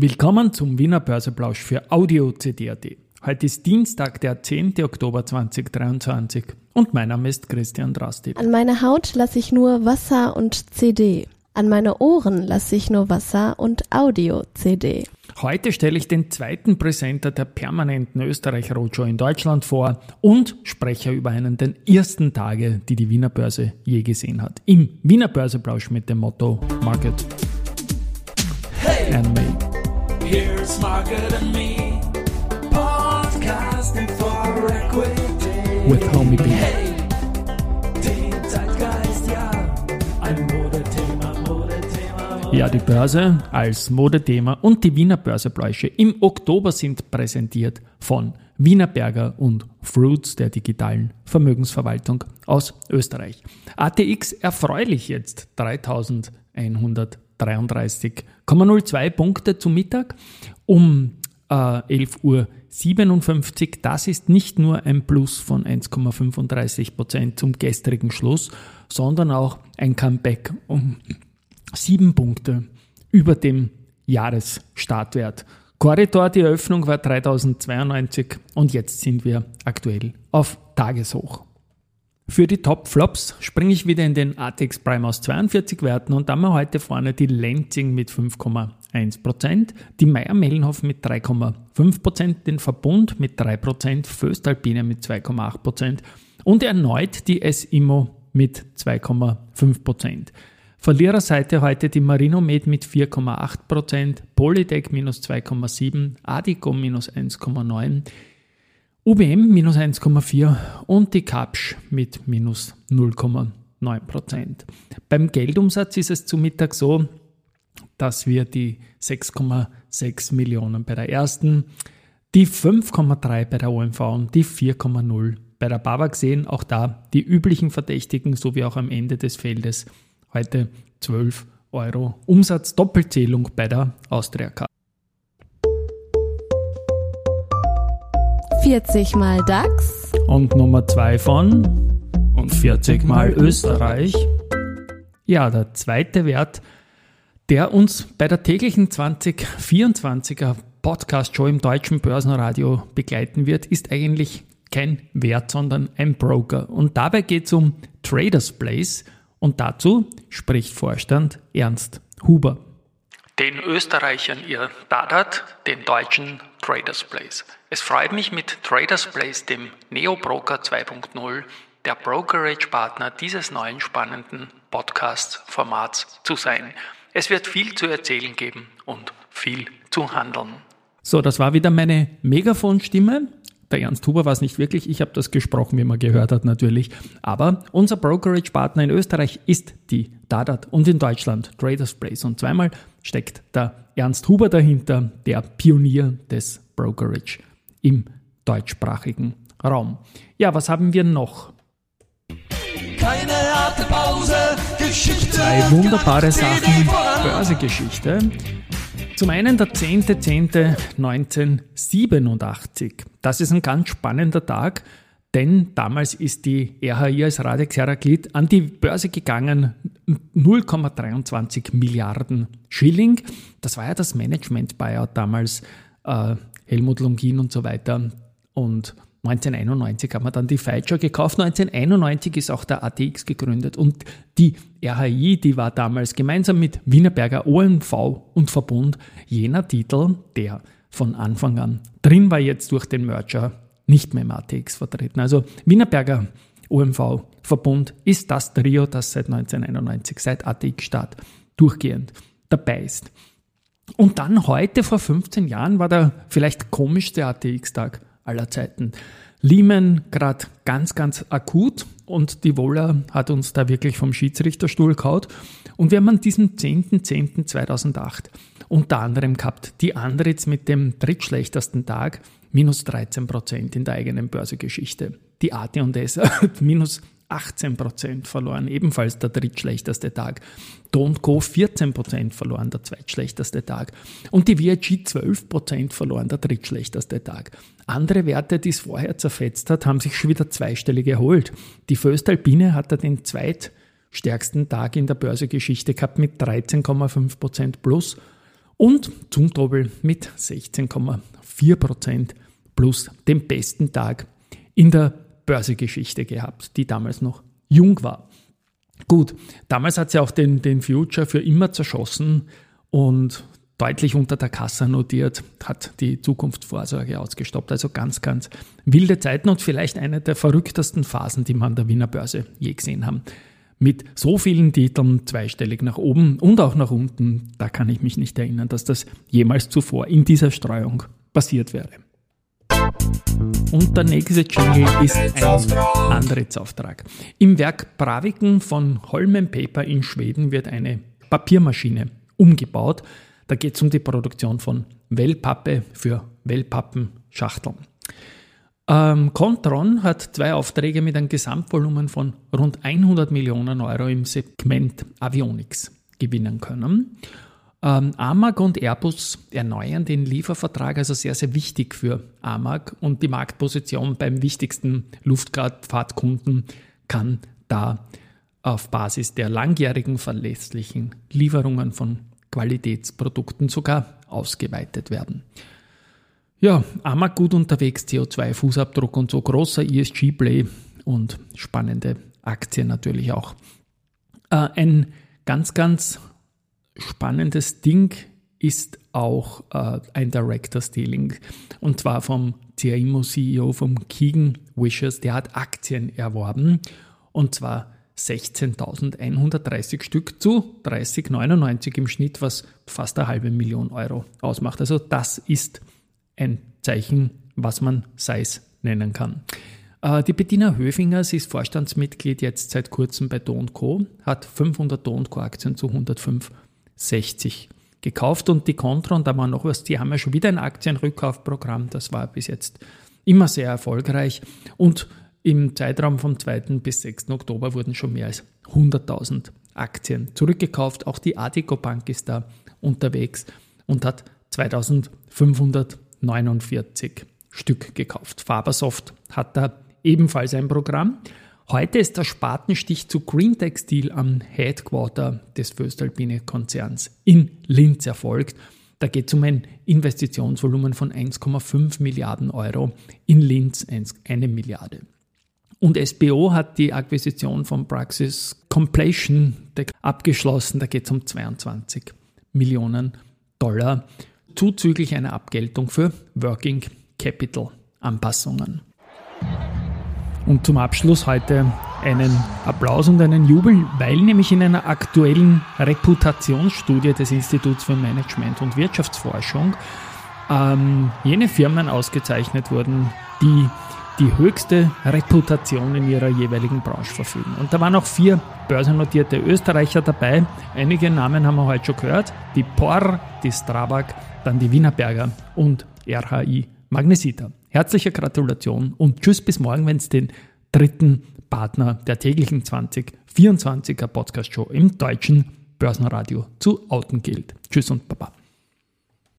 Willkommen zum Wiener Börseplausch für Audio CD.at. Heute ist Dienstag, der 10. Oktober 2023 und mein Name ist Christian Drasti. An meine Haut lasse ich nur Wasser und CD. An meine Ohren lasse ich nur Wasser und Audio-CD. Heute stelle ich den zweiten Präsenter der permanenten Österreich Roadshow in Deutschland vor und spreche über einen der ersten Tage, die die Wiener Börse je gesehen hat. Im Wiener Börseplausch mit dem Motto Market hey, Here's Market and Me. Podcasting for Equity. With Homie B. Hey. Ja, die Börse als Modethema und die Wiener Börsebläusche im Oktober sind präsentiert von Wienerberger und Fruits der digitalen Vermögensverwaltung aus Österreich. ATX erfreulich jetzt 3133,02 Punkte zum Mittag um äh, 11.57 Uhr. Das ist nicht nur ein Plus von 1,35 Prozent zum gestrigen Schluss, sondern auch ein Comeback um sieben Punkte über dem Jahresstartwert. Korridor, die Eröffnung war 3092 und jetzt sind wir aktuell auf Tageshoch. Für die Top-Flops springe ich wieder in den ATX Prime aus 42 Werten und dann haben wir heute vorne die Lenzing mit 5,1%, die Meier-Mellenhof mit 3,5%, den Verbund mit 3%, Föstalpine mit 2,8% und erneut die S-Immo mit 2,5%. Verliererseite heute die Marinomed mit 4,8%, Polytech minus 2,7%, Adico minus 1,9%, UBM minus 1,4% und die Kapsch mit minus 0,9%. Beim Geldumsatz ist es zu Mittag so, dass wir die 6,6 Millionen bei der ersten, die 5,3 bei der OMV und die 4,0 bei der BAWAG sehen. Auch da die üblichen Verdächtigen sowie auch am Ende des Feldes Heute 12 Euro Umsatz Doppelzählung bei der Austria 40 mal DAX. Und Nummer 2 von und 40 mal Österreich. Ja, der zweite Wert, der uns bei der täglichen 2024er Podcast-Show im deutschen Börsenradio begleiten wird, ist eigentlich kein Wert, sondern ein Broker. Und dabei geht es um Traders Place – und dazu spricht Vorstand Ernst Huber. Den Österreichern ihr Dadat, den Deutschen Traders Place. Es freut mich mit Traders Place, dem Neo Broker 2.0, der Brokerage-Partner dieses neuen spannenden Podcast-Formats zu sein. Es wird viel zu erzählen geben und viel zu handeln. So, das war wieder meine Megafonstimme der Ernst Huber war es nicht wirklich, ich habe das gesprochen, wie man gehört hat natürlich. Aber unser Brokerage-Partner in Österreich ist die Dadat und in Deutschland Traders Place. Und zweimal steckt der Ernst Huber dahinter, der Pionier des Brokerage im deutschsprachigen Raum. Ja, was haben wir noch? Keine harte Pause, Geschichte. Zwei wunderbare Sachen, Börsegeschichte. Zum einen der 10.10.1987. Das ist ein ganz spannender Tag, denn damals ist die RHI als Radex Heraklit an die Börse gegangen, 0,23 Milliarden Schilling. Das war ja das Management-Buyout damals, äh, Helmut Longin und so weiter. Und 1991 haben wir dann die Feature gekauft. 1991 ist auch der ATX gegründet und die RHI, die war damals gemeinsam mit Wienerberger OMV und Verbund jener Titel, der von Anfang an drin war, jetzt durch den Merger nicht mehr im ATX vertreten. Also Wienerberger OMV Verbund ist das Trio, das seit 1991, seit ATX-Start durchgehend dabei ist. Und dann heute vor 15 Jahren war der vielleicht komischste ATX-Tag aller Zeiten. Lehman gerade ganz, ganz akut und die Wohler hat uns da wirklich vom Schiedsrichterstuhl kaut. Und wir haben an diesem 10.10.2008 unter anderem gehabt die Andritz mit dem drittschlechtesten Tag minus 13 Prozent in der eigenen Börsegeschichte. Die AT&S hat minus 18% verloren, ebenfalls der drittschlechteste Tag. Don't Go 14% verloren, der zweitschlechteste Tag. Und die VIG 12% verloren, der drittschlechteste Tag. Andere Werte, die es vorher zerfetzt hat, haben sich schon wieder zweistellig erholt. Die Föstalpine hat den zweitstärksten Tag in der Börsegeschichte gehabt mit 13,5% plus. Und Zumtobel mit 16,4% plus den besten Tag in der Börsegeschichte gehabt, die damals noch jung war. Gut, damals hat sie auch den, den Future für immer zerschossen und deutlich unter der Kasse notiert, hat die Zukunftsvorsorge ausgestoppt. Also ganz, ganz wilde Zeiten und vielleicht eine der verrücktesten Phasen, die man an der Wiener Börse je gesehen haben. Mit so vielen Titeln zweistellig nach oben und auch nach unten, da kann ich mich nicht erinnern, dass das jemals zuvor in dieser Streuung passiert wäre. Und der nächste Jingle ist ein Antrittsauftrag. Im Werk Braviken von Holmen Paper in Schweden wird eine Papiermaschine umgebaut. Da geht es um die Produktion von Wellpappe für Wellpappenschachteln. Ähm, Contron hat zwei Aufträge mit einem Gesamtvolumen von rund 100 Millionen Euro im Segment Avionics gewinnen können. Ähm, AMAG und Airbus erneuern den Liefervertrag, also sehr, sehr wichtig für AMAG und die Marktposition beim wichtigsten Luftfahrtkunden kann da auf Basis der langjährigen verlässlichen Lieferungen von Qualitätsprodukten sogar ausgeweitet werden. Ja, AMAG gut unterwegs, CO2-Fußabdruck und so großer ESG-Play und spannende Aktien natürlich auch. Äh, ein ganz, ganz spannendes Ding ist auch äh, ein Director Dealing und zwar vom CIMO CEO vom Keegan Wishes, der hat Aktien erworben und zwar 16.130 Stück zu 30,99 im Schnitt, was fast eine halbe Million Euro ausmacht. Also das ist ein Zeichen, was man Size nennen kann. Äh, die Bettina Höfinger, sie ist Vorstandsmitglied jetzt seit kurzem bei Do Co., hat 500 Do Co. Aktien zu 105,60 gekauft und die Contron, da war noch was, die haben ja schon wieder ein Aktienrückkaufprogramm, das war bis jetzt immer sehr erfolgreich und im Zeitraum vom 2. bis 6. Oktober wurden schon mehr als 100.000 Aktien zurückgekauft. Auch die Adico Bank ist da unterwegs und hat 2549 Stück gekauft. Fabersoft hat da ebenfalls ein Programm. Heute ist der Spatenstich zu Green Textil am Headquarter des Föstalpine Konzerns in Linz erfolgt. Da geht es um ein Investitionsvolumen von 1,5 Milliarden Euro, in Linz eine Milliarde. Und SBO hat die Akquisition von Praxis Completion abgeschlossen. Da geht es um 22 Millionen Dollar zuzüglich einer Abgeltung für Working Capital Anpassungen. Und zum Abschluss heute einen Applaus und einen Jubel, weil nämlich in einer aktuellen Reputationsstudie des Instituts für Management und Wirtschaftsforschung ähm, jene Firmen ausgezeichnet wurden, die die höchste Reputation in ihrer jeweiligen Branche verfügen. Und da waren auch vier börsennotierte Österreicher dabei. Einige Namen haben wir heute schon gehört. Die POR, die Strabag, dann die Wienerberger und RHI Magnesita. Herzliche Gratulation und tschüss bis morgen, wenn es den dritten Partner der täglichen 2024er Podcast Show im deutschen Börsenradio zu outen gilt. Tschüss und Baba.